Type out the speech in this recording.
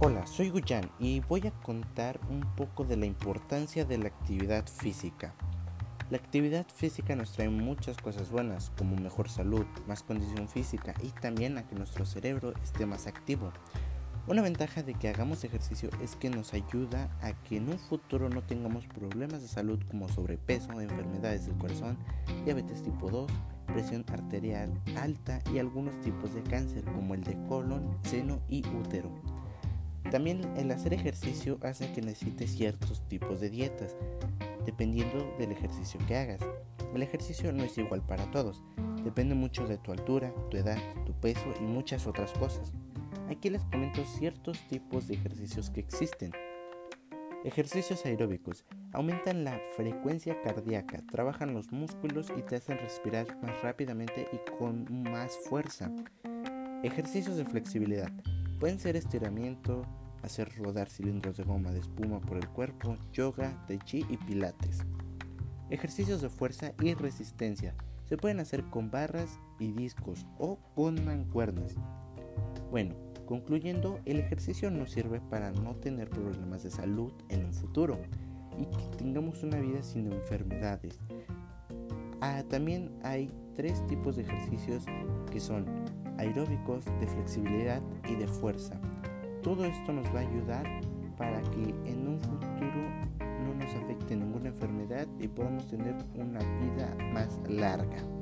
Hola, soy Guyan y voy a contar un poco de la importancia de la actividad física. La actividad física nos trae muchas cosas buenas, como mejor salud, más condición física y también a que nuestro cerebro esté más activo. Una ventaja de que hagamos ejercicio es que nos ayuda a que en un futuro no tengamos problemas de salud como sobrepeso, enfermedades del corazón, diabetes tipo 2, presión arterial alta y algunos tipos de cáncer como el de colon, seno y útero. También el hacer ejercicio hace que necesites ciertos tipos de dietas, dependiendo del ejercicio que hagas. El ejercicio no es igual para todos, depende mucho de tu altura, tu edad, tu peso y muchas otras cosas. Aquí les comento ciertos tipos de ejercicios que existen. Ejercicios aeróbicos. Aumentan la frecuencia cardíaca, trabajan los músculos y te hacen respirar más rápidamente y con más fuerza. Ejercicios de flexibilidad. Pueden ser estiramiento, hacer rodar cilindros de goma de espuma por el cuerpo, yoga, tai chi y pilates. Ejercicios de fuerza y resistencia. Se pueden hacer con barras y discos o con mancuernas. Bueno, Concluyendo, el ejercicio nos sirve para no tener problemas de salud en un futuro y que tengamos una vida sin enfermedades. Ah, también hay tres tipos de ejercicios que son aeróbicos, de flexibilidad y de fuerza. Todo esto nos va a ayudar para que en un futuro no nos afecte ninguna enfermedad y podamos tener una vida más larga.